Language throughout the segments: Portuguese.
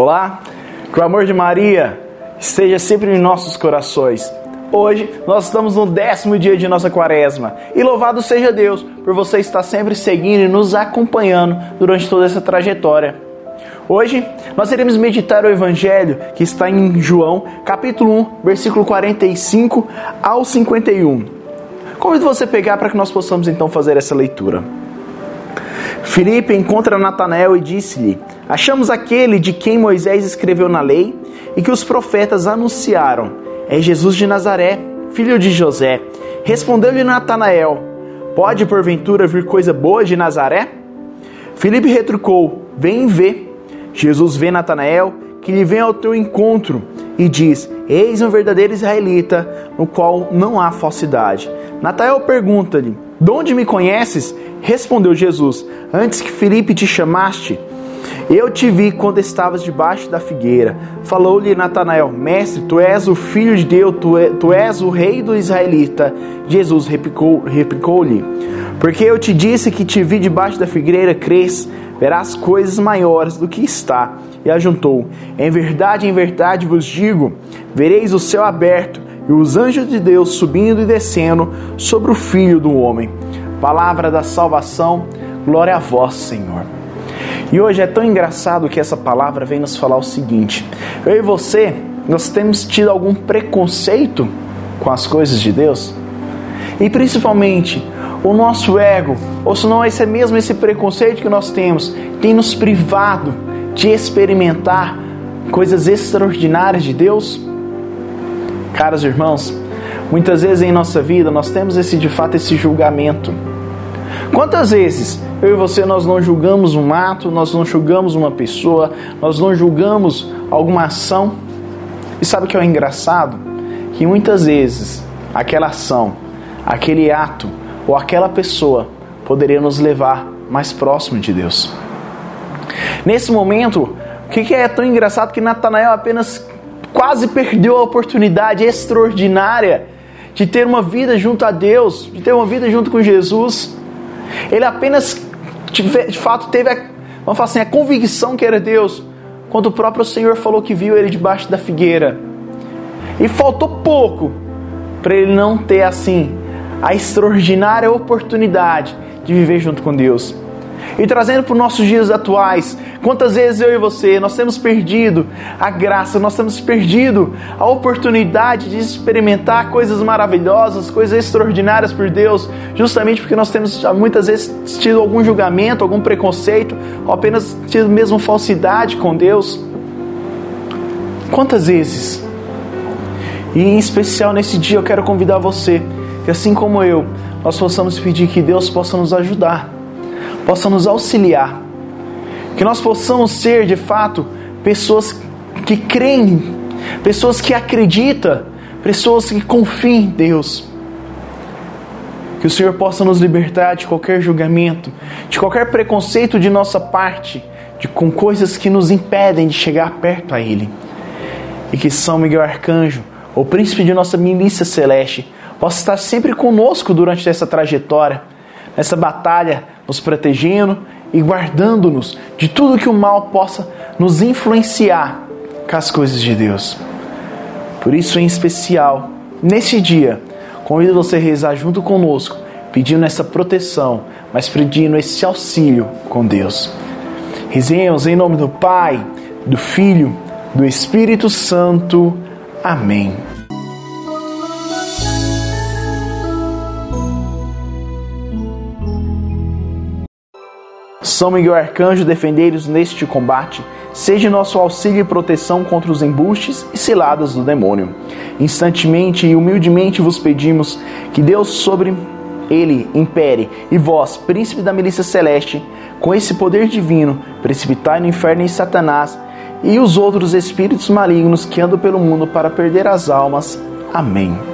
Olá, que o amor de Maria esteja sempre em nossos corações. Hoje nós estamos no décimo dia de nossa quaresma e louvado seja Deus por você estar sempre seguindo e nos acompanhando durante toda essa trajetória. Hoje nós iremos meditar o Evangelho que está em João, capítulo 1, versículo 45 ao 51. Convido você a pegar para que nós possamos então fazer essa leitura. Filipe encontra Natanael e disse-lhe: Achamos aquele de quem Moisés escreveu na lei e que os profetas anunciaram. É Jesus de Nazaré, filho de José. Respondeu-lhe Natanael: Pode porventura vir coisa boa de Nazaré? Filipe retrucou: Vem vê. Jesus vê Natanael, que lhe vem ao teu encontro, e diz: Eis um verdadeiro israelita, no qual não há falsidade. Natanael pergunta-lhe: De onde me conheces? Respondeu Jesus: Antes que Felipe te chamaste, eu te vi quando estavas debaixo da figueira. Falou-lhe Natanael: Mestre, tu és o filho de Deus, tu, é, tu és o rei do israelita. Jesus replicou-lhe: replicou Porque eu te disse que te vi debaixo da figueira, crês, verás coisas maiores do que está. E ajuntou: Em verdade, em verdade vos digo: vereis o céu aberto e os anjos de Deus subindo e descendo sobre o filho do homem palavra da salvação, glória a vós, Senhor. E hoje é tão engraçado que essa palavra vem nos falar o seguinte: eu e você, nós temos tido algum preconceito com as coisas de Deus? E principalmente, o nosso ego, ou se não esse é mesmo esse preconceito que nós temos, tem nos privado de experimentar coisas extraordinárias de Deus? Caros irmãos, muitas vezes em nossa vida nós temos esse de fato esse julgamento Quantas vezes eu e você nós não julgamos um ato, nós não julgamos uma pessoa, nós não julgamos alguma ação? E sabe o que é engraçado? Que muitas vezes aquela ação, aquele ato ou aquela pessoa poderia nos levar mais próximo de Deus. Nesse momento, o que é tão engraçado que Natanael apenas quase perdeu a oportunidade extraordinária de ter uma vida junto a Deus, de ter uma vida junto com Jesus. Ele apenas, de fato, teve a, vamos falar assim, a convicção que era Deus, quando o próprio Senhor falou que viu ele debaixo da figueira. E faltou pouco para ele não ter, assim, a extraordinária oportunidade de viver junto com Deus. E trazendo para os nossos dias atuais, quantas vezes eu e você nós temos perdido a graça, nós temos perdido a oportunidade de experimentar coisas maravilhosas, coisas extraordinárias por Deus, justamente porque nós temos muitas vezes tido algum julgamento, algum preconceito, ou apenas tido mesmo falsidade com Deus. Quantas vezes? E em especial nesse dia eu quero convidar você que assim como eu, nós possamos pedir que Deus possa nos ajudar possa nos auxiliar. Que nós possamos ser, de fato, pessoas que creem, pessoas que acreditam, pessoas que confiam em Deus. Que o Senhor possa nos libertar de qualquer julgamento, de qualquer preconceito de nossa parte, de, com coisas que nos impedem de chegar perto a Ele. E que São Miguel Arcanjo, o príncipe de nossa milícia celeste, possa estar sempre conosco durante essa trajetória, nessa batalha nos protegendo e guardando-nos de tudo que o mal possa nos influenciar com as coisas de Deus. Por isso, em especial, nesse dia, convido você a rezar junto conosco, pedindo essa proteção, mas pedindo esse auxílio com Deus. Rezemos em nome do Pai, do Filho, do Espírito Santo. Amém. São Miguel Arcanjo, defendei-nos neste combate. Seja nosso auxílio e proteção contra os embustes e ciladas do demônio. Instantemente e humildemente vos pedimos que Deus sobre ele impere, e vós, príncipe da milícia celeste, com esse poder divino, precipitai no inferno em Satanás e os outros espíritos malignos que andam pelo mundo para perder as almas. Amém.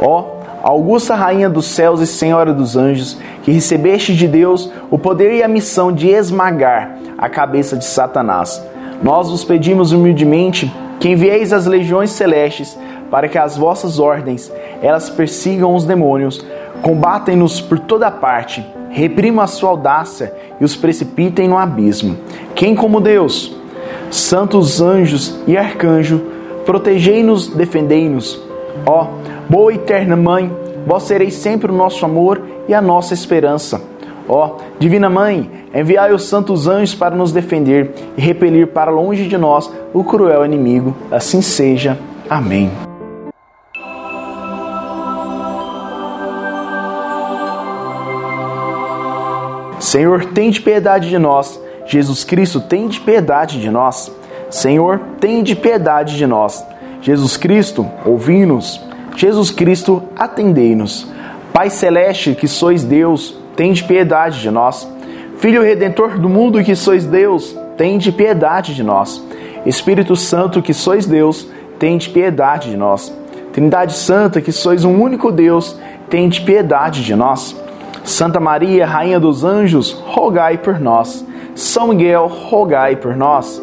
Ó, augusta rainha dos céus e senhora dos anjos, que recebeste de Deus o poder e a missão de esmagar a cabeça de Satanás. Nós vos pedimos humildemente que envieis as legiões celestes para que as vossas ordens elas persigam os demônios Combatem-nos por toda parte, reprimam a sua audácia e os precipitem no abismo. Quem como Deus? Santos anjos e arcanjo, protegei-nos, defendei-nos. Ó, boa eterna Mãe, vós sereis sempre o nosso amor e a nossa esperança. Ó, Divina Mãe, enviai os santos anjos para nos defender e repelir para longe de nós o cruel inimigo. Assim seja. Amém. Senhor, tem de piedade de nós. Jesus Cristo, tem de piedade de nós. Senhor, tem de piedade de nós. Jesus Cristo, ouvi-nos. Jesus Cristo, atendei-nos. Pai celeste, que sois Deus, tem de piedade de nós. Filho redentor do mundo, que sois Deus, tem de piedade de nós. Espírito Santo, que sois Deus, tem de piedade de nós. Trindade Santa, que sois um único Deus, tem de piedade de nós. Santa Maria, Rainha dos Anjos, rogai por nós. São Miguel, rogai por nós.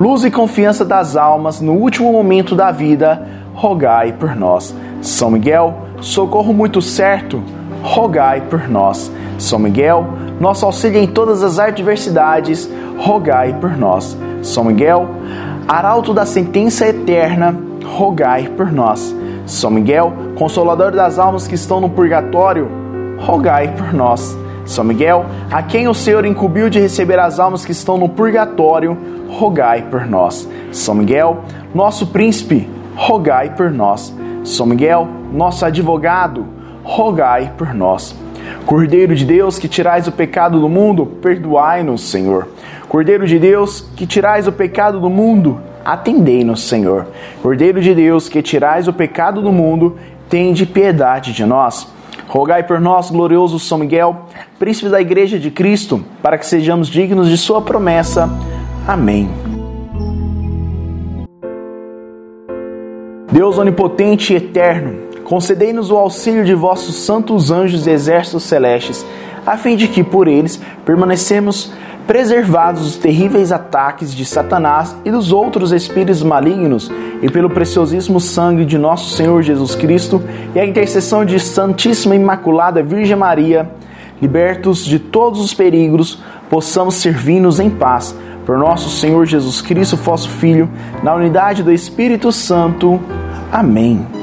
luz e confiança das almas no último momento da vida, rogai por nós. São Miguel, socorro muito certo, rogai por nós. São Miguel, nosso auxílio em todas as adversidades, rogai por nós. São Miguel, arauto da sentença eterna, rogai por nós. São Miguel, consolador das almas que estão no purgatório, rogai por nós. São Miguel, a quem o Senhor incumbiu de receber as almas que estão no purgatório, rogai por nós. São Miguel, nosso príncipe, rogai por nós. São Miguel, nosso advogado, rogai por nós. Cordeiro de Deus, que tirais o pecado do mundo, perdoai-nos, Senhor. Cordeiro de Deus, que tirais o pecado do mundo, atendei-nos, Senhor. Cordeiro de Deus, que tirais o pecado do mundo, tende piedade de nós. Rogai por nós, glorioso São Miguel, príncipe da Igreja de Cristo, para que sejamos dignos de Sua promessa. Amém. Deus onipotente e eterno, concedei-nos o auxílio de vossos santos anjos e exércitos celestes, a fim de que por eles permanecemos preservados dos terríveis ataques de Satanás e dos outros espíritos malignos, e pelo preciosíssimo sangue de nosso Senhor Jesus Cristo e a intercessão de Santíssima Imaculada Virgem Maria, libertos de todos os perigos, possamos servir-nos em paz. Por nosso Senhor Jesus Cristo, vosso Filho, na unidade do Espírito Santo. Amém.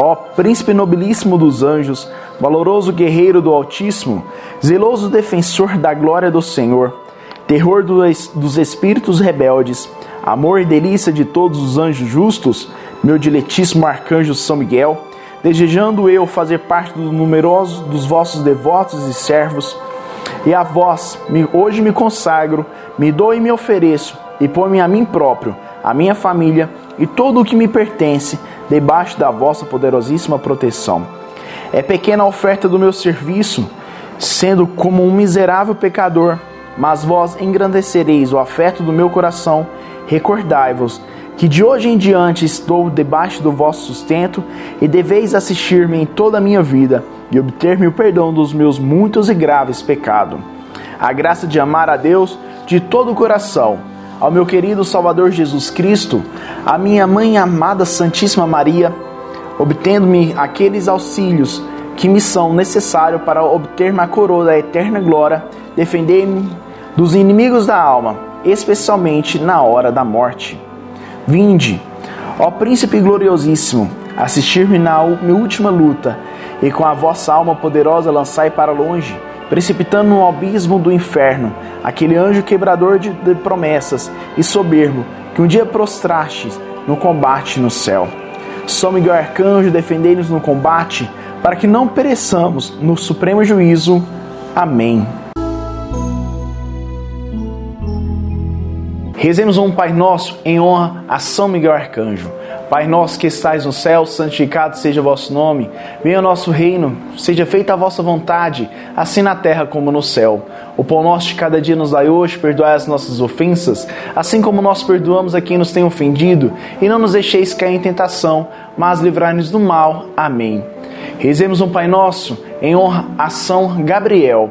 Ó príncipe nobilíssimo dos anjos, valoroso guerreiro do Altíssimo, zeloso defensor da glória do Senhor, terror dos espíritos rebeldes, amor e delícia de todos os anjos justos, meu diletíssimo arcanjo São Miguel, desejando eu fazer parte do numeroso dos vossos devotos e servos, e a vós hoje me consagro, me dou e me ofereço, e ponho-me a mim próprio, a minha família e todo o que me pertence, debaixo da vossa poderosíssima proteção. É pequena a oferta do meu serviço, sendo como um miserável pecador, mas vós engrandecereis o afeto do meu coração. Recordai-vos que de hoje em diante estou debaixo do vosso sustento e deveis assistir-me em toda a minha vida e obter-me o perdão dos meus muitos e graves pecados. A graça de amar a Deus de todo o coração ao meu querido Salvador Jesus Cristo, à minha mãe amada Santíssima Maria, obtendo-me aqueles auxílios que me são necessários para obter-me a coroa da eterna glória, defender-me dos inimigos da alma, especialmente na hora da morte. Vinde, ó Príncipe gloriosíssimo, assistir-me na minha última luta, e com a vossa alma poderosa lançai para longe, precipitando no abismo do inferno, aquele anjo quebrador de, de promessas e soberbo, que um dia prostrastes no combate no céu. São Miguel Arcanjo, defendei-nos no combate, para que não pereçamos no supremo juízo. Amém. Rezemos um Pai Nosso em honra a São Miguel Arcanjo. Pai nosso que estais no céu, santificado seja o vosso nome. Venha o nosso reino, seja feita a vossa vontade, assim na terra como no céu. O pão nosso de cada dia nos dai hoje, perdoai as nossas ofensas, assim como nós perdoamos a quem nos tem ofendido, e não nos deixeis cair em tentação, mas livrai-nos do mal. Amém. Rezemos um Pai Nosso em honra a São Gabriel.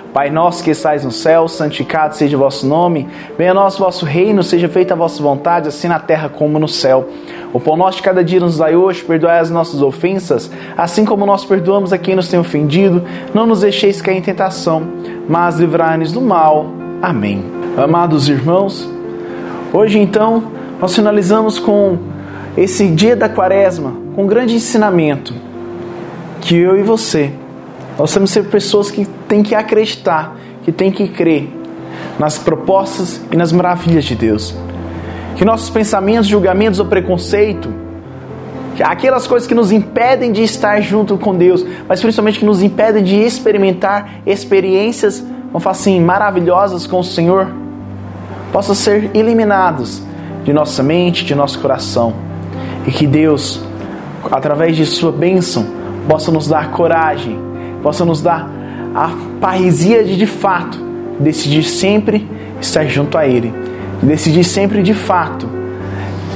Pai nosso que estais no céu, santificado seja o vosso nome, venha a nós o vosso reino, seja feita a vossa vontade, assim na terra como no céu. O pão nosso de cada dia nos dai hoje, perdoai as nossas ofensas, assim como nós perdoamos a quem nos tem ofendido. Não nos deixeis cair em tentação, mas livrai-nos do mal. Amém. Amados irmãos, hoje então nós finalizamos com esse dia da quaresma, com um grande ensinamento que eu e você, nós temos que ser pessoas que têm que acreditar, que têm que crer nas propostas e nas maravilhas de Deus que nossos pensamentos, julgamentos ou preconceito, aquelas coisas que nos impedem de estar junto com Deus, mas principalmente que nos impedem de experimentar experiências, vamos falar assim, maravilhosas com o Senhor, possam ser eliminados de nossa mente, de nosso coração. E que Deus, através de Sua bênção, possa nos dar coragem, possa nos dar a parresia de de fato decidir sempre estar junto a Ele decidir sempre de fato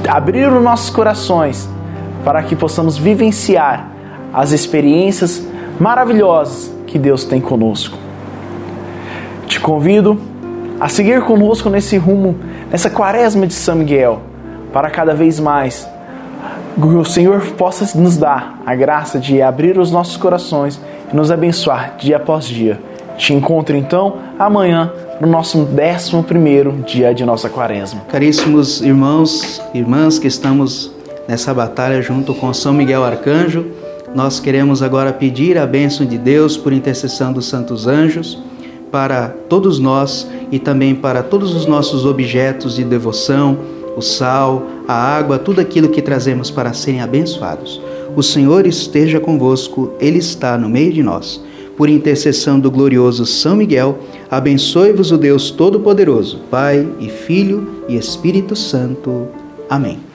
abrir os nossos corações para que possamos vivenciar as experiências maravilhosas que Deus tem conosco. Te convido a seguir conosco nesse rumo, nessa quaresma de São Miguel, para cada vez mais que o Senhor possa nos dar a graça de abrir os nossos corações e nos abençoar dia após dia. Te encontro então amanhã no nosso 11 dia de nossa quaresma. Caríssimos irmãos e irmãs que estamos nessa batalha junto com São Miguel Arcanjo, nós queremos agora pedir a bênção de Deus por intercessão dos santos anjos para todos nós e também para todos os nossos objetos de devoção, o sal, a água, tudo aquilo que trazemos para serem abençoados. O Senhor esteja convosco, Ele está no meio de nós por intercessão do glorioso São Miguel, abençoe-vos o Deus Todo-Poderoso, Pai e Filho e Espírito Santo. Amém.